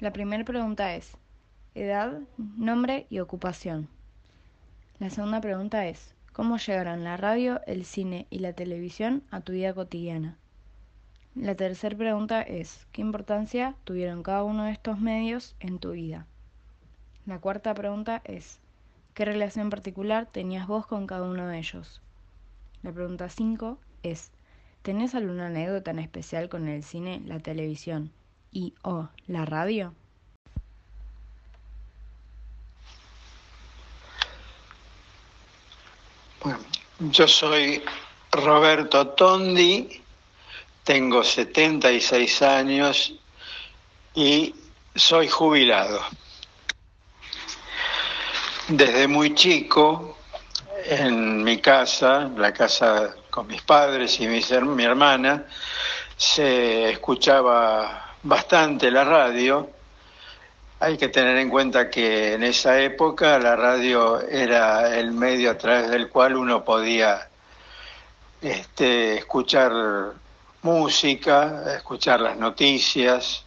La primera pregunta es, edad, nombre y ocupación. La segunda pregunta es, ¿cómo llegaron la radio, el cine y la televisión a tu vida cotidiana? La tercera pregunta es, ¿qué importancia tuvieron cada uno de estos medios en tu vida? La cuarta pregunta es, ¿qué relación particular tenías vos con cada uno de ellos? La pregunta 5 es, ¿tenés alguna anécdota en especial con el cine, la televisión y o la radio? Bueno, yo soy Roberto Tondi tengo 76 años y soy jubilado. Desde muy chico, en mi casa, la casa con mis padres y mi, mi hermana, se escuchaba bastante la radio. Hay que tener en cuenta que en esa época la radio era el medio a través del cual uno podía este, escuchar música, escuchar las noticias,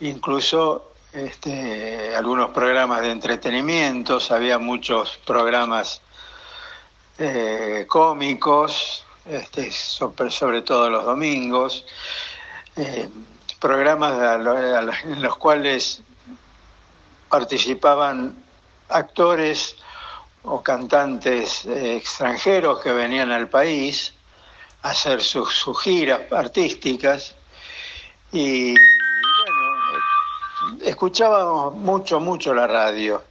incluso este, algunos programas de entretenimiento, había muchos programas eh, cómicos, este, sobre, todo los domingos, eh, programas en los cuales participaban actores o cantantes eh, extranjeros que venían al país hacer sus, giras artísticas y bueno, escuchábamos mucho, mucho la radio.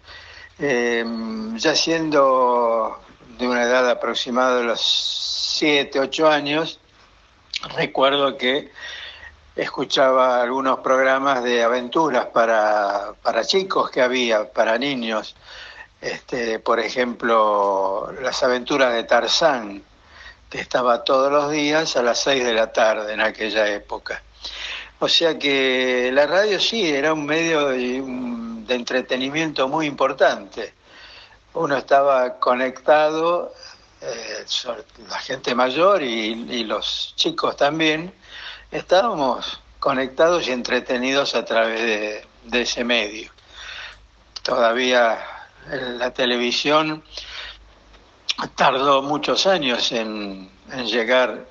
Em, ya siendo de una edad aproximada de los 7, 8 años, recuerdo que escuchaba algunos programas de aventuras para, para chicos que había, para niños. Este, por ejemplo, las aventuras de Tarzán, que estaba todos los días a las 6 de la tarde en aquella época. O sea que la radio sí era un medio de, entretenimiento muy importante. Uno estaba conectado, eh, la gente mayor y, los chicos también, estábamos conectados y entretenidos a través de, ese medio. Todavía la televisión tardó muchos años en, llegar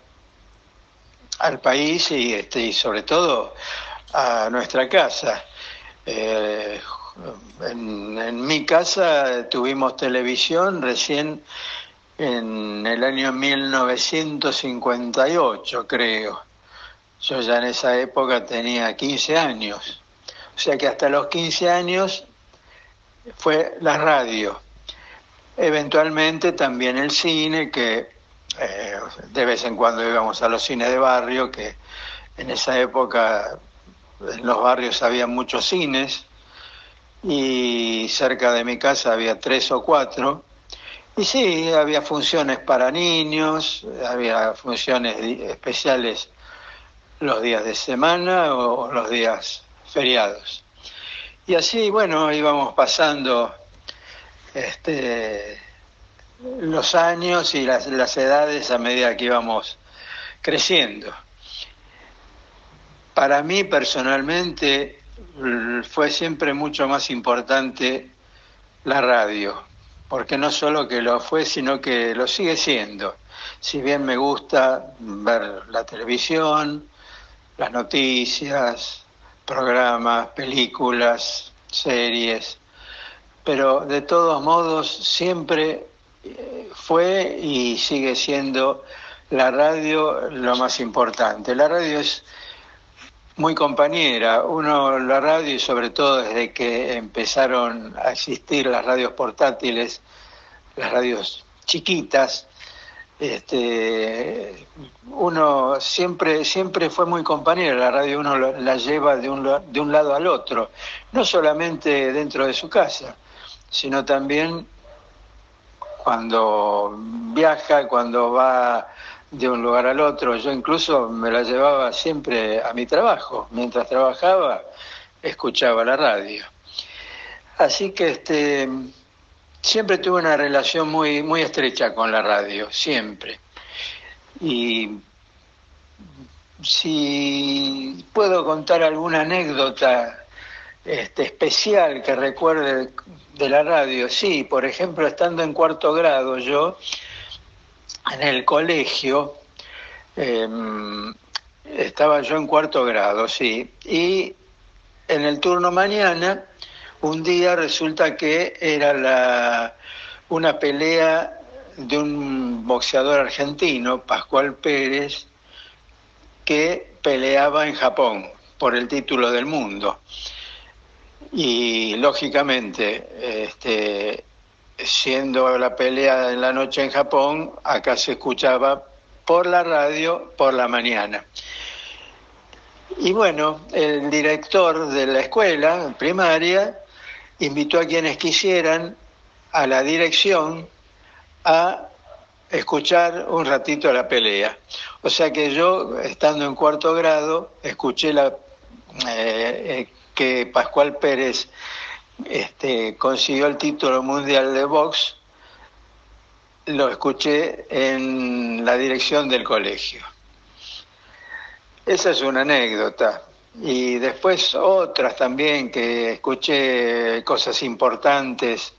al país y, este, y sobre todo a nuestra casa. Eh, en, en, mi casa tuvimos televisión recién en el año 1958, creo. Yo ya en esa época tenía 15 años. O sea que hasta los 15 años fue la radio. Eventualmente también el cine, que eh, de vez en cuando íbamos a los cines de barrio, que en esa época en los barrios había muchos cines y cerca de mi casa había tres o cuatro. Y sí, había funciones para niños, había funciones especiales los días de semana o los días feriados. Y así, bueno, íbamos pasando este, los años y las, las edades a medida que íbamos creciendo. Para mí personalmente fue siempre mucho más importante la radio, porque no solo que lo fue, sino que lo sigue siendo. Si bien me gusta ver la televisión, las noticias, programas, películas, series, pero de todos modos siempre eh, fue y sigue siendo la radio lo más importante. La radio es muy compañera. Uno, la radio, y sobre todo desde que empezaron a existir las radios portátiles, las radios chiquitas, este, uno siempre, siempre fue muy compañero. La radio uno la lleva de un, de un lado al otro, no solamente dentro de su casa sino también cuando viaja, cuando va de un lugar al otro. Yo incluso me la llevaba siempre a mi trabajo. Mientras trabajaba, escuchaba la radio. Así que este, siempre tuve una relación muy, muy estrecha con la radio, siempre. Y si puedo contar alguna anécdota este, especial que recuerde de la radio. Sí, por ejemplo, estando en cuarto grado yo, en el colegio, em, estaba yo en cuarto grado, sí, y en el turno mañana, un día resulta que era la, una pelea de un boxeador argentino, Pascual Pérez, que peleaba en Japón por el título del mundo. Y lógicamente, este, siendo la pelea en la noche en Japón, acá se escuchaba por la radio por la mañana. Y bueno, el director de la escuela primaria invitó a quienes quisieran a la dirección a escuchar un ratito la pelea. O sea que yo, estando en cuarto grado, escuché la, eh, que Pascual Pérez este, consiguió el título mundial de box, lo escuché en la dirección del colegio. Esa es una anécdota. Y después otras también que escuché cosas importantes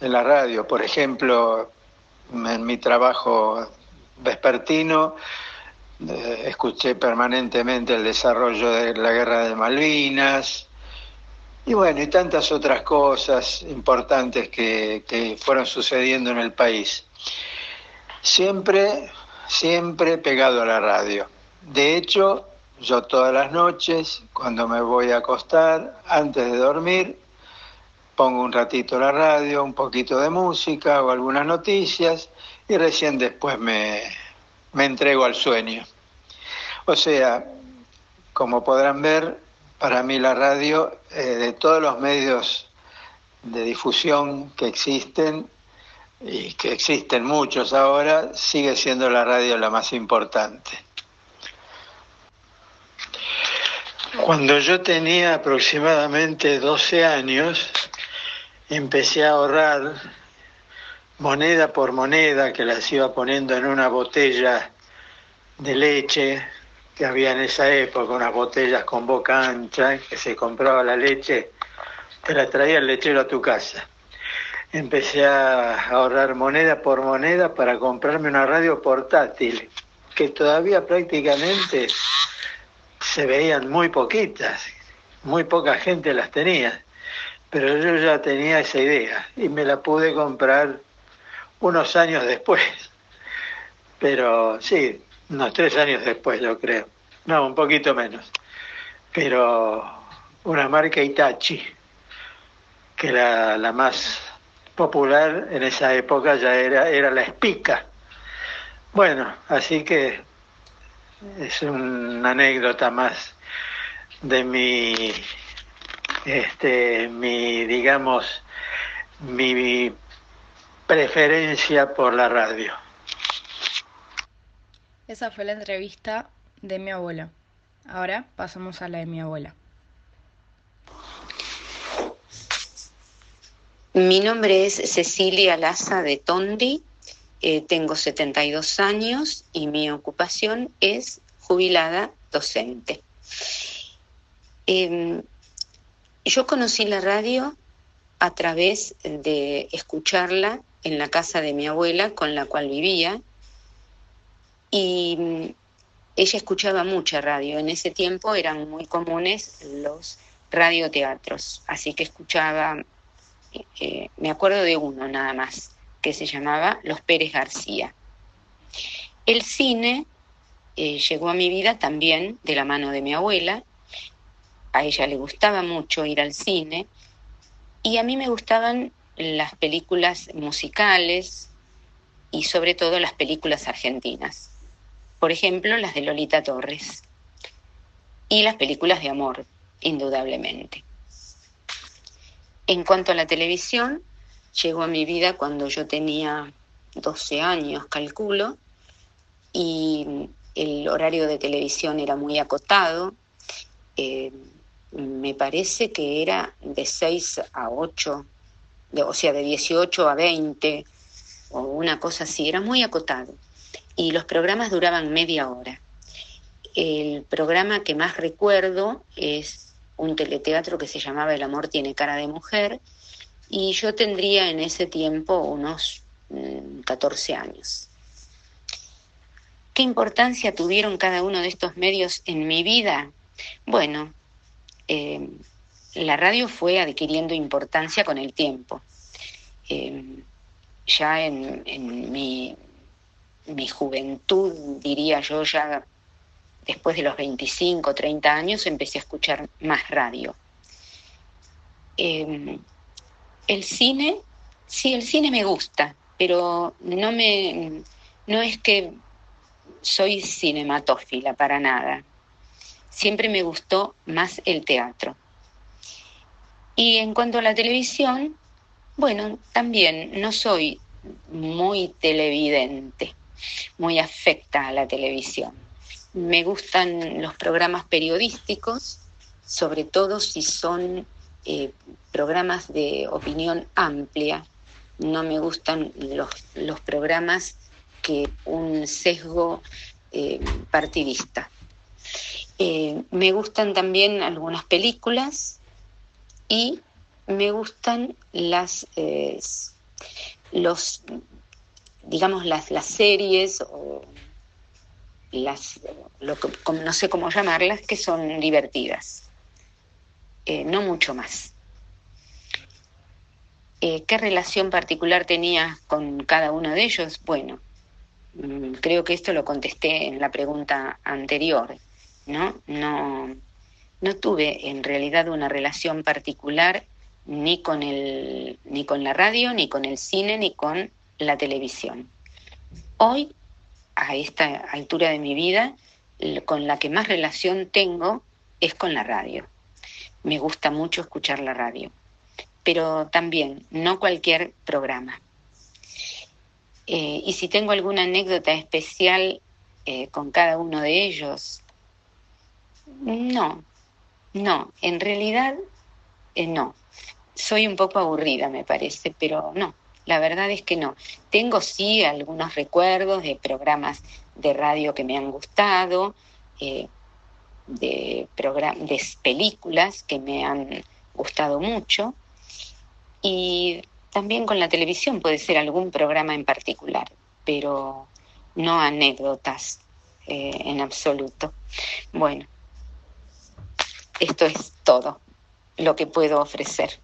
en la radio. Por ejemplo, en mi trabajo vespertino eh, escuché permanentemente el desarrollo de la guerra de Malvinas y bueno, y tantas otras cosas importantes que, que fueron sucediendo en el país. Siempre, siempre pegado a la radio. De hecho, yo todas las noches, cuando me voy a acostar, antes de dormir, pongo un ratito la radio, un poquito de música o algunas noticias y recién después me, me entrego al sueño. O sea, como podrán ver, para mí la radio, eh, de todos los medios de difusión que existen, y que existen muchos ahora, sigue siendo la radio la más importante. Cuando yo tenía aproximadamente 12 años, empecé a ahorrar moneda por moneda que las iba poniendo en una botella de leche que había en esa época, unas botellas con boca ancha, que se compraba la leche, te la traía el lechero a tu casa. Empecé a ahorrar moneda por moneda para comprarme una radio portátil, que todavía prácticamente se veían muy poquitas, muy poca gente las tenía, pero yo ya tenía esa idea y me la pude comprar unos años después, pero sí, unos tres años después yo creo, no, un poquito menos, pero una marca Itachi, que era la más popular en esa época ya era, era la Espica. Bueno, así que es una anécdota más de mi, este, mi, digamos, mi preferencia por la radio. Esa fue la entrevista de mi abuela. Ahora pasamos a la de mi abuela. Mi nombre es Cecilia Laza de Tondi eh, tengo 72 años y mi ocupación es jubilada docente. Em, yo conocí la radio a través de escucharla en la casa de mi abuela con la cual vivía y mm, ella escuchaba mucha radio. En ese tiempo eran muy comunes los radioteatros, así que escuchaba, eh, me acuerdo de uno nada más, que se llamaba Los Pérez García. El cine eh, llegó a mi vida también de la mano de mi abuela. A ella le gustaba mucho ir al cine y a mí me gustaban las películas musicales y sobre todo las películas argentinas. Por ejemplo, las de Lolita Torres y las películas de amor, indudablemente. En cuanto a la televisión, llegó a mi vida cuando yo tenía 12 años, calculo, y el horario de televisión era muy acotado. Eh, me parece que era de 6 a 8, o sea, de 18 a 20, o una cosa así, era muy acotado. Y los programas duraban media hora. El programa que más recuerdo es un teleteatro que se llamaba El amor tiene cara de mujer y yo tendría en ese tiempo unos 14 mm, años. ¿Qué importancia tuvieron cada uno de estos medios en mi vida? Bueno, eh, la radio fue adquiriendo importancia con el tiempo. Eh, ya en, mi, juventud, diría yo, ya después de los 25, 30 años, empecé a escuchar más radio. Eh, el cine, sí, el cine me gusta, pero no me, no es que soy cinematófila para nada. Siempre me gustó más el teatro. Y en cuanto a la televisión, bueno, también no soy muy televidente, muy afecta a la televisión. Me gustan los programas periodísticos, sobre todo si son eh, programas de opinión amplia. No me gustan los, los programas que un sesgo eh, partidista. Eh, me gustan también algunas películas y me gustan las eh, los digamos las, las series o las no sé cómo llamarlas que son divertidas. No mucho más. ¿Qué relación particular tenía con cada uno de ellos? Bueno, Mm, creo que esto lo contesté en la pregunta anterior, ¿no? No, no tuve en realidad una relación particular ni con, el, ni con la radio, ni con el cine, ni con la televisión. Hoy, a esta altura de mi vida, con la que más relación tengo es con la radio. Me gusta mucho escuchar la radio, pero también no cualquier programa. Eh, y si tengo alguna anécdota especial eh, con cada uno de ellos, no, no, en realidad eh, no. Soy un poco aburrida, me parece, pero no, la verdad es que no. Tengo sí algunos recuerdos de programas de radio que me han gustado, de, de películas que me han gustado mucho y también con la televisión puede ser algún programa en particular, pero no anécdotas eh, en absoluto. Bueno, esto es todo lo que puedo ofrecer.